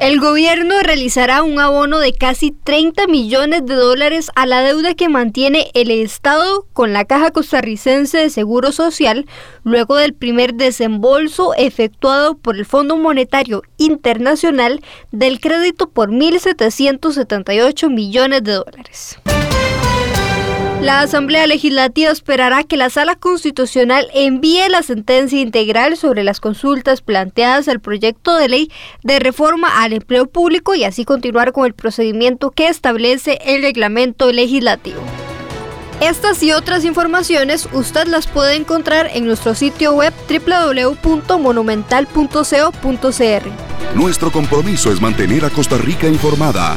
El gobierno realizará un abono de casi 30 millones de dólares a la deuda que mantiene el Estado con la Caja Costarricense de Seguro Social luego del primer desembolso efectuado por el Fondo Monetario Internacional del crédito por 1.778 millones de dólares. La Asamblea Legislativa esperará que la Sala Constitucional envíe la sentencia integral sobre las consultas planteadas al proyecto de ley de reforma al empleo público y así continuar con el procedimiento que establece el reglamento legislativo. Estas y otras informaciones usted las puede encontrar en nuestro sitio web www.monumental.co.cr. Nuestro compromiso es mantener a Costa Rica informada.